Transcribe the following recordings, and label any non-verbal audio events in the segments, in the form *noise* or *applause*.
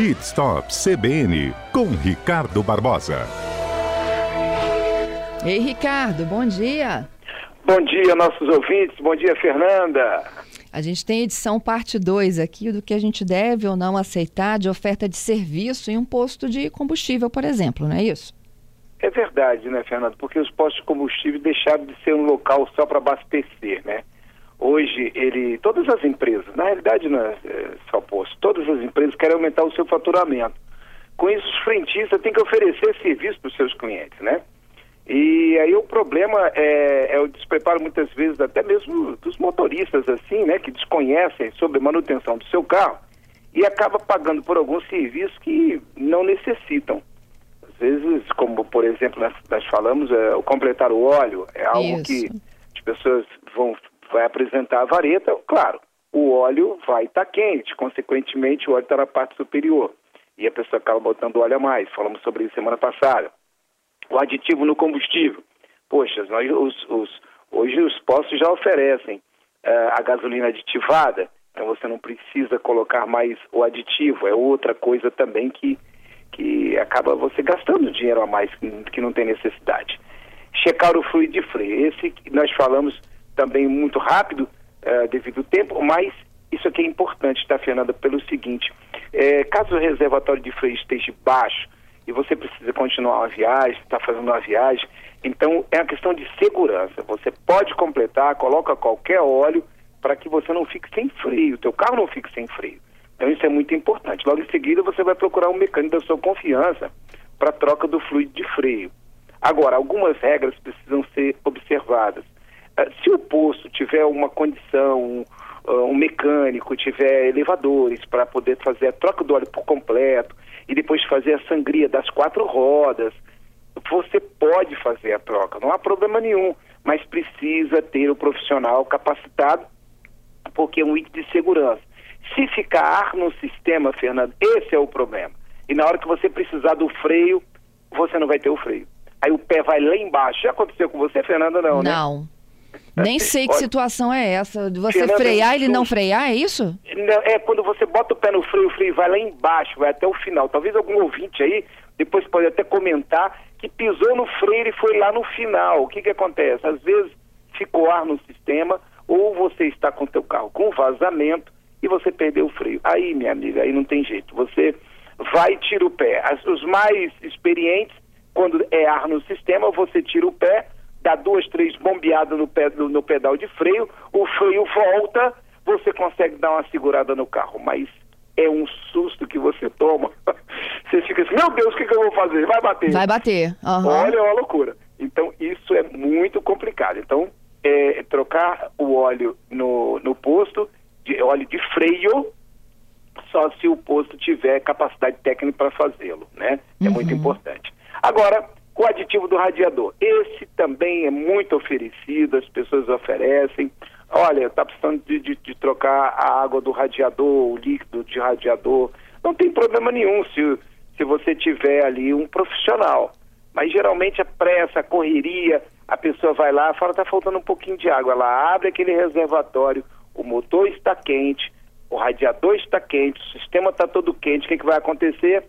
Pit Stop CBN com Ricardo Barbosa. Ei, Ricardo, bom dia. Bom dia, nossos ouvintes. Bom dia, Fernanda. A gente tem edição parte 2 aqui do que a gente deve ou não aceitar de oferta de serviço em um posto de combustível, por exemplo, não é isso? É verdade, né, Fernando? Porque os postos de combustível deixaram de ser um local só para abastecer, né? Hoje, ele, todas as empresas, na realidade não é, é só posto, todas as empresas querem aumentar o seu faturamento. Com isso, os frentistas têm que oferecer serviço para os seus clientes, né? E aí o problema é, é, o despreparo muitas vezes até mesmo dos motoristas assim, né, que desconhecem sobre a manutenção do seu carro e acaba pagando por alguns serviços que não necessitam. Às vezes, como por exemplo nós, nós falamos, é, o completar o óleo é algo Isso. que as pessoas vão vai apresentar a vareta, claro, o óleo vai estar tá quente, consequentemente o óleo está na parte superior e a pessoa acaba botando óleo a mais. Falamos sobre isso semana passada o aditivo no combustível. Poxa, nós, os, os, hoje os postos já oferecem uh, a gasolina aditivada, então você não precisa colocar mais o aditivo, é outra coisa também que, que acaba você gastando dinheiro a mais que, não tem necessidade. Checar o fluido de freio, esse nós falamos também muito rápido uh, devido ao tempo, mas isso aqui é importante, tá, Fernanda, pelo seguinte, é, caso o reservatório de freio esteja baixo, e você precisa continuar uma viagem, está fazendo uma viagem. Então é uma questão de segurança. Você pode completar, coloca qualquer óleo para que você não fique sem freio, teu carro não fique sem freio. Então isso é muito importante. Logo em seguida você vai procurar um mecânico da sua confiança para troca do fluido de freio. Agora, algumas regras precisam ser observadas. Uh, se o posto tiver uma condição, um, uh, um mecânico, tiver elevadores para poder fazer a troca do óleo por completo, e depois fazer a sangria das quatro rodas, você pode fazer a troca, não há problema nenhum, mas precisa ter o profissional capacitado, porque é um item de segurança. Se ficar ar no sistema, Fernando, esse é o problema. E na hora que você precisar do freio, você não vai ter o freio. Aí o pé vai lá embaixo. Já aconteceu com você, Fernanda, não, né? Não. Nem sei que situação é essa. Você Fernanda, frear e ele não frear, é isso? É quando você bota o pé no freio, o freio vai lá embaixo, vai até o final. Talvez algum ouvinte aí depois pode até comentar que pisou no freio e foi lá no final. O que que acontece? Às vezes ficou ar no sistema ou você está com o teu carro com vazamento e você perdeu o freio. Aí, minha amiga, aí não tem jeito. Você vai e tira o pé. As, os mais experientes, quando é ar no sistema, você tira o pé dá duas, três bombeadas no, no, no pedal de freio, o freio volta, você consegue dar uma segurada no carro, mas é um susto que você toma. *laughs* Você fica assim, meu Deus, o que, que eu vou fazer? Vai bater. Vai bater. Uhum. Olha, é uma loucura. Então, isso é muito complicado. Então, é, trocar o óleo no, no posto, de, óleo de freio, só se o posto tiver capacidade técnica para fazê-lo, né? É uhum. muito importante. Agora, o aditivo do radiador. Esse também é muito oferecido, as pessoas oferecem. Olha, está precisando de, de, de, trocar a água do radiador, o líquido de radiador. Não tem problema nenhum se, se você tiver ali um profissional. Mas geralmente a pressa, a correria, a pessoa vai lá, fala, está faltando um pouquinho de água. Ela abre aquele reservatório, o motor está quente, o radiador está quente, o sistema está todo quente. O que, que vai acontecer?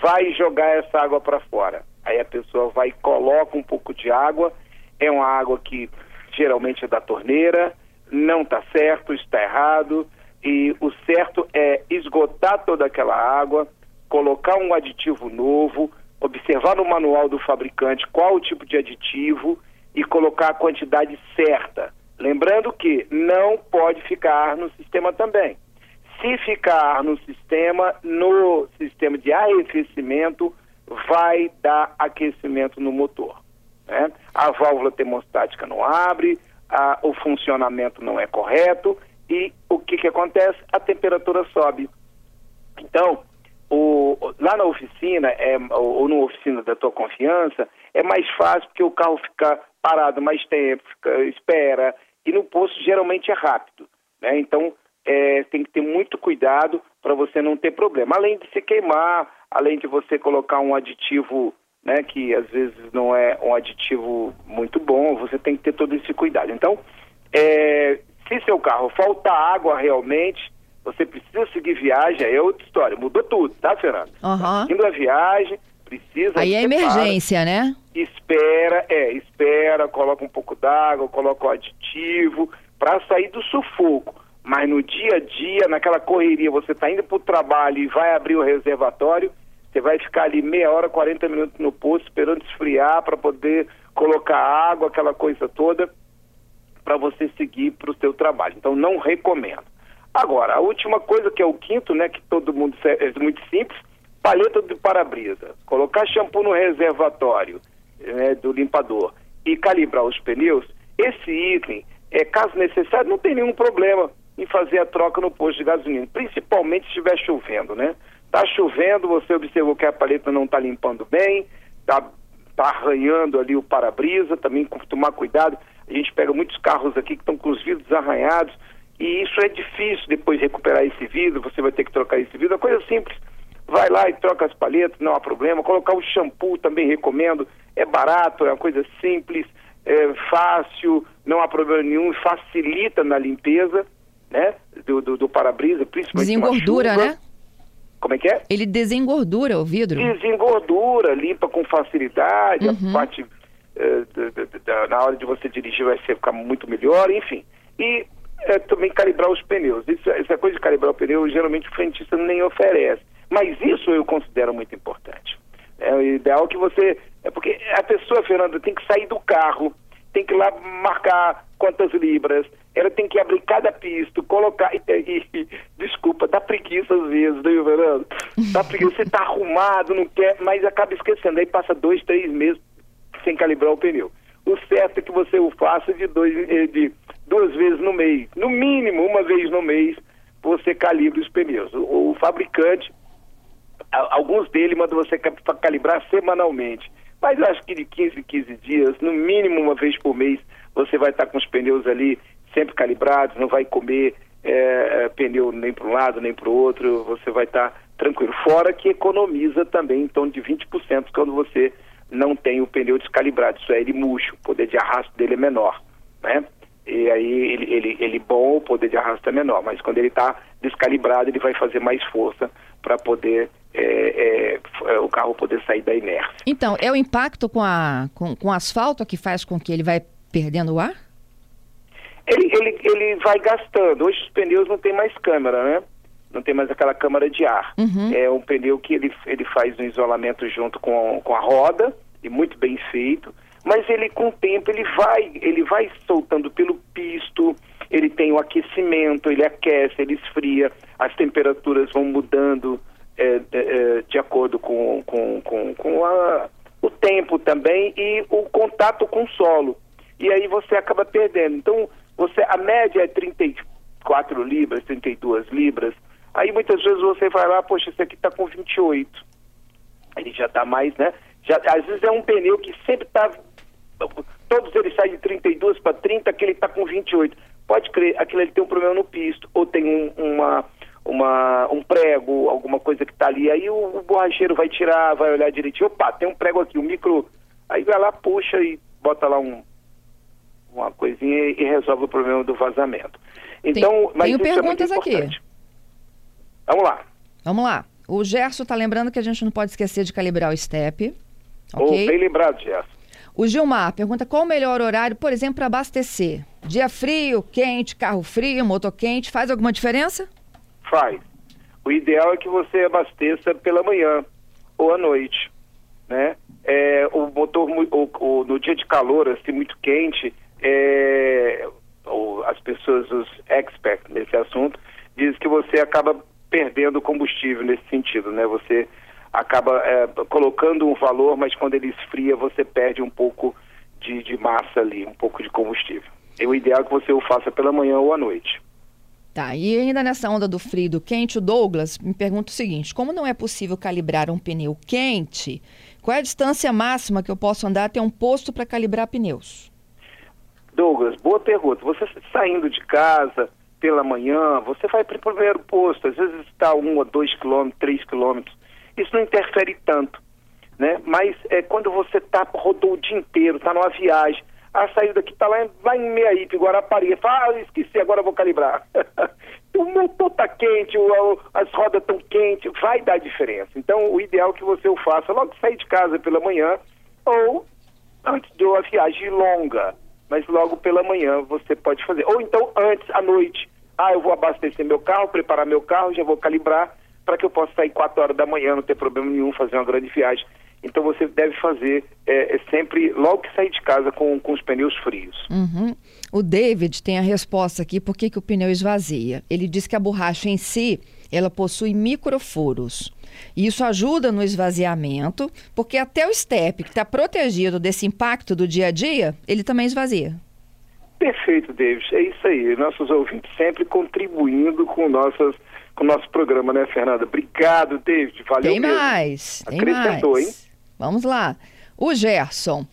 Vai jogar essa água para fora Aí a pessoa vai e coloca um pouco de água, é uma água que geralmente é da torneira, não está certo, está errado, e o certo é esgotar toda aquela água, colocar um aditivo novo, observar no manual do fabricante qual o tipo de aditivo e colocar a quantidade certa. Lembrando que não pode ficar ar no sistema também. Se ficar ar no sistema, no sistema de arrefecimento, vai dar aquecimento no motor. Né? A válvula termostática não abre, a, o funcionamento não é correto e o que, que acontece? A temperatura sobe. Então, o, lá na oficina, é, ou, ou na oficina da tua confiança, é mais fácil porque o carro fica parado mais tempo, fica, espera, e no posto geralmente é rápido. Né? Então, é, tem que ter muito cuidado para você não ter problema. Além de se queimar, além de você colocar um aditivo, né, que às vezes não é um aditivo muito bom, você tem que ter todo esse cuidado. Então, é, se seu carro falta água realmente, você precisa seguir viagem, aí é outra história. Mudou tudo, tá, Fernando? Uhum. Seguindo a viagem, precisa. Aí é emergência, né? Espera, é, espera, coloca um pouco d'água, coloca o aditivo, para sair do sufoco. Mas no dia a dia, naquela correria, você está indo para o trabalho e vai abrir o reservatório, você vai ficar ali meia hora, 40 minutos no posto, esperando esfriar para poder colocar água, aquela coisa toda, para você seguir para o seu trabalho. Então, não recomendo. Agora, a última coisa, que é o quinto, né, que todo mundo é muito simples, paleta de para-brisa. Colocar shampoo no reservatório né, do limpador e calibrar os pneus, esse item, é, caso necessário, não tem nenhum problema em fazer a troca no posto de gasolina, principalmente se estiver chovendo, né? Está chovendo, você observou que a paleta não está limpando bem, está tá arranhando ali o para-brisa, também tomar cuidado. A gente pega muitos carros aqui que estão com os vidros arranhados e isso é difícil depois recuperar esse vidro, você vai ter que trocar esse vidro, é coisa simples. Vai lá e troca as palhetas, não há problema. Colocar o shampoo também recomendo, é barato, é uma coisa simples, é fácil, não há problema nenhum, facilita na limpeza né? Do, do, do para-brisa, principalmente. Desengordura, né? Como é que é? Ele desengordura o vidro? Desengordura, limpa com facilidade, uhum. a parte uh, na hora de você dirigir vai ficar muito melhor, enfim. E é, também calibrar os pneus. Isso, essa coisa de calibrar o pneu, geralmente o frentista nem oferece. Mas isso eu considero muito importante. É o ideal que você. É porque a pessoa, Fernanda, tem que sair do carro, tem que ir lá marcar quantas libras, ela tem que abrir cada pisto, colocar. *laughs* E, e, desculpa, dá preguiça às vezes, né, Fernando? Dá preguiça, você tá *laughs* arrumado, não quer, mas acaba esquecendo. Aí passa dois, três meses sem calibrar o pneu. O certo é que você o faça de, dois, eh, de duas vezes no mês. No mínimo, uma vez no mês, você calibre os pneus. O, o fabricante, alguns dele mandam você calibrar semanalmente. Mas eu acho que de 15 em 15 dias, no mínimo uma vez por mês, você vai estar com os pneus ali sempre calibrados, não vai comer é, pneu nem para um lado nem para o outro, você vai estar tranquilo. Fora que economiza também em torno de 20% quando você não tem o pneu descalibrado, isso é ele murcho, o poder de arrasto dele é menor, né? E aí ele, ele, ele bom, o poder de arrasto é menor, mas quando ele está descalibrado ele vai fazer mais força para poder é, é, o carro poder sair da inércia. Então, é o impacto com, a, com, com o asfalto que faz com que ele vai perdendo o ar? Ele, ele, ele vai gastando. Hoje os pneus não tem mais câmera, né? Não tem mais aquela câmara de ar. Uhum. É um pneu que ele, ele faz um isolamento junto com, com a roda, e muito bem feito, mas ele com o tempo ele vai, ele vai soltando pelo pisto, ele tem o aquecimento, ele aquece, ele esfria, as temperaturas vão mudando é, é, de acordo com, com, com, com a, o tempo também e o contato com o solo. E aí você acaba perdendo. Então, você, a média é 34 libras, 32 libras. Aí muitas vezes você vai lá, poxa, esse aqui está com 28. Ele já está mais, né? Já, às vezes é um pneu que sempre está. Todos eles saem de 32 para 30, aquele está com 28. Pode crer, aquele ele tem um problema no pisto, ou tem um, uma, uma, um prego, alguma coisa que está ali. Aí o, o borracheiro vai tirar, vai olhar direitinho. Opa, tem um prego aqui, um micro. Aí vai lá, puxa e bota lá um, uma coisinha e resolve o problema do vazamento. Então, tem, mas tenho é perguntas é aqui. Vamos lá. Vamos lá. O Gerson está lembrando que a gente não pode esquecer de calibrar o step. Oh, bem lembrado, Gerson. O Gilmar pergunta qual o melhor horário, por exemplo, para abastecer? Dia frio, quente, carro frio, motor quente, faz alguma diferença? Faz. O ideal é que você abasteça pela manhã ou à noite, né? É, o motor o, o, no dia de calor, assim, muito quente, é, ou as pessoas, os experts nesse assunto, dizem que você acaba perdendo combustível nesse sentido, né? Você acaba é, colocando um valor, mas quando ele esfria você perde um pouco de, de massa ali, um pouco de combustível. E o ideal é que você o faça pela manhã ou à noite. Tá, e ainda nessa onda do frio e do quente, o Douglas me pergunta o seguinte: como não é possível calibrar um pneu quente, qual é a distância máxima que eu posso andar até um posto para calibrar pneus? Douglas, boa pergunta. Você saindo de casa pela manhã, você vai para o primeiro posto, às vezes está um ou dois quilômetros, três quilômetros. Isso não interfere tanto, né? Mas é quando você tá rodou o dia inteiro, está numa viagem, a saída que está lá, lá em Meiaípe, Guarapari. Fala, ah, esqueci, agora vou calibrar. *laughs* o motor está quente, o, as rodas estão quentes, vai dar diferença. Então, o ideal é que você o faça logo sair de casa pela manhã ou antes de uma viagem longa. Mas logo pela manhã você pode fazer. Ou então antes, à noite. Ah, eu vou abastecer meu carro, preparar meu carro, já vou calibrar para que eu possa sair 4 horas da manhã, não ter problema nenhum, fazer uma grande viagem. Então você deve fazer é, é sempre logo que sair de casa com, com os pneus frios. Uhum. O David tem a resposta aqui por que, que o pneu esvazia. Ele diz que a borracha em si ela possui microfuros. E isso ajuda no esvaziamento, porque até o step, que está protegido desse impacto do dia a dia, ele também esvazia. Perfeito, David. É isso aí. Nossos ouvintes sempre contribuindo com nossas com o nosso programa, né, Fernanda? Obrigado, David. Valeu tem mesmo. mais, tem Acrescentou, mais. hein? Vamos lá. O Gerson.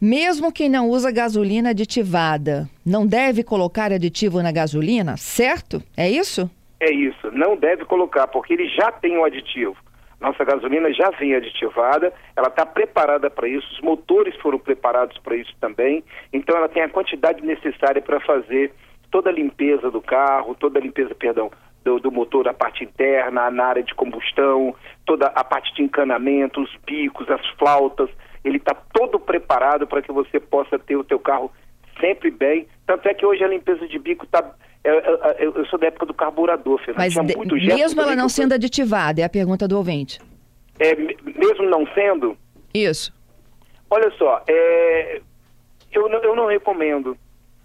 Mesmo quem não usa gasolina aditivada, não deve colocar aditivo na gasolina, certo? É isso? É isso. Não deve colocar, porque ele já tem o um aditivo. Nossa gasolina já vem aditivada, ela está preparada para isso, os motores foram preparados para isso também, então ela tem a quantidade necessária para fazer toda a limpeza do carro, toda a limpeza, perdão, do, do, motor, a parte interna, na área de combustão, toda a parte de encanamento, os bicos, as flautas, ele está todo preparado para que você possa ter o teu carro sempre bem. Tanto é que hoje a limpeza de bico está... Eu, eu, eu, sou da época do carburador, Fernando. Mas de, mesmo ela não sendo aditivada, é a pergunta do ouvinte. É, mesmo não sendo? Isso. Olha só, é, eu, não, eu não recomendo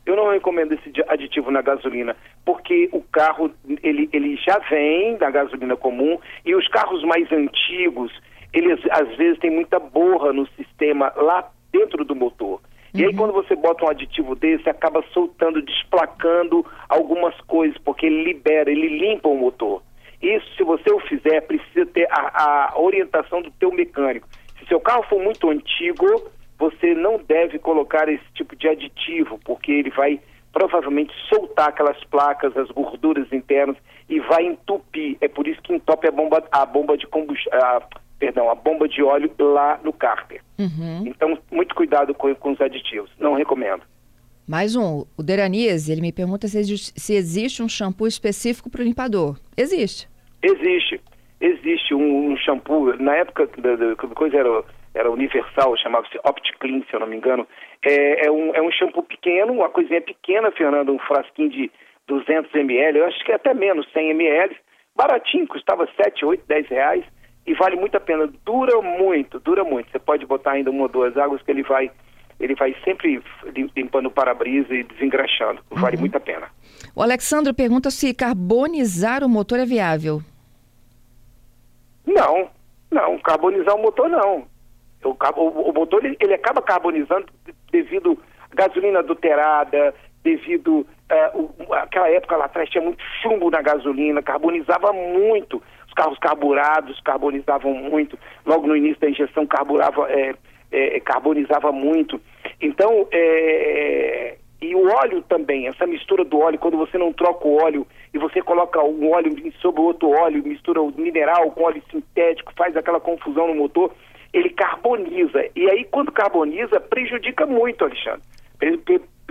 eu não recomendo esse aditivo na gasolina, porque o carro ele, ele já vem da gasolina comum e os carros mais antigos, eles às vezes têm muita borra no sistema lá dentro do motor. E aí, uhum. quando você bota um aditivo desse, acaba soltando, desplacando algumas coisas, porque ele libera, ele limpa o motor. Isso, se você o fizer, precisa ter a, a orientação do teu mecânico. Se seu carro for muito antigo, você não deve colocar esse tipo de aditivo, porque ele vai provavelmente soltar aquelas placas, as gorduras internas e vai entupir. É por isso que entope a bomba, a bomba de combustão, perdão, a bomba de óleo lá no cárter. Uhum. Então, muito cuidado com, com, os aditivos. Não recomendo. Mais um, o Deranize, ele me pergunta se existe, se existe um shampoo específico para o limpador. Existe. Existe. Existe um, um shampoo, na época da coisa era era universal, chamava-se OptiClean, se eu não me engano. É, é, um, é um shampoo pequeno, uma coisinha pequena, Fernando, um frasquinho de 200 ml, eu acho que é até menos, 100 ml, baratinho, custava 7, 8, 10 reais e vale muito a pena. Dura muito, dura muito. Você pode botar ainda uma ou duas águas que ele vai ele vai sempre limpando o para-brisa e desengraxando. Vale uhum. muito a pena. O Alexandre pergunta se carbonizar o motor é viável. Não, não, carbonizar o motor não. O, o, o motor ele, ele, acaba carbonizando devido à gasolina adulterada, devido uh, o, aquela época lá atrás tinha muito chumbo na gasolina, carbonizava muito. Os carros carburados carbonizavam muito. Logo no início da injeção carburava, é, é, carbonizava muito. Então, é, e o óleo também, essa mistura do óleo, quando você não troca o óleo e você coloca um óleo sobre outro óleo, mistura o mineral com óleo sintético, faz aquela confusão no motor, ele carboniza. E aí, quando carboniza, prejudica muito, Alexandre.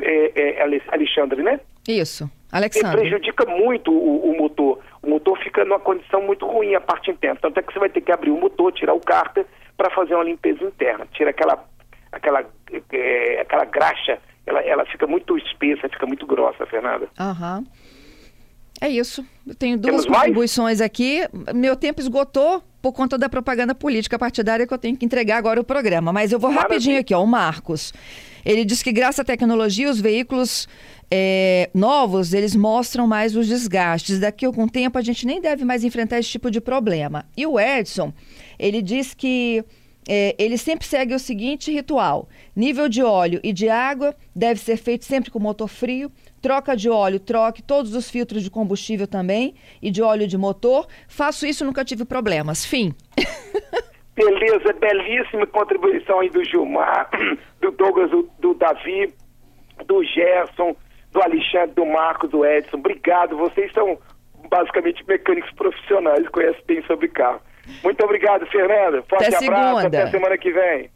É, é, Alexandre, né? Isso, Alexandre. Prejudica muito o, o, motor. O motor fica numa condição muito ruim, a parte interna. Tanto é que você vai ter que abrir o motor, tirar o cárter para fazer uma limpeza interna. Tira aquela, aquela, é, aquela graxa, ela, ela fica muito espessa, fica muito grossa, Fernanda. Aham. Uhum. É isso. Eu tenho duas Temos contribuições mais? aqui. Meu tempo esgotou por conta da propaganda política partidária que eu tenho que entregar agora o programa. Mas eu vou Maravilha. rapidinho aqui, ó. O Marcos. Ele diz que graças à tecnologia, os veículos é, novos, eles mostram mais os desgastes. Daqui a algum tempo, a gente nem deve mais enfrentar esse tipo de problema. E o Edson, ele diz que é, ele sempre segue o seguinte ritual: nível de óleo e de água deve ser feito sempre com motor frio. Troca de óleo, troque todos os filtros de combustível também e de óleo de motor. Faço isso, nunca tive problemas. Fim. *laughs* Beleza, belíssima contribuição aí do Gilmar, *clears throat* do Douglas, do, do Davi, do Gerson, do Alexandre, do Marcos, do Edson. Obrigado, vocês são basicamente mecânicos profissionais, conhecem bem sobre carro. Muito obrigado, Fernanda. Forte até abraço, segunda. até semana que vem.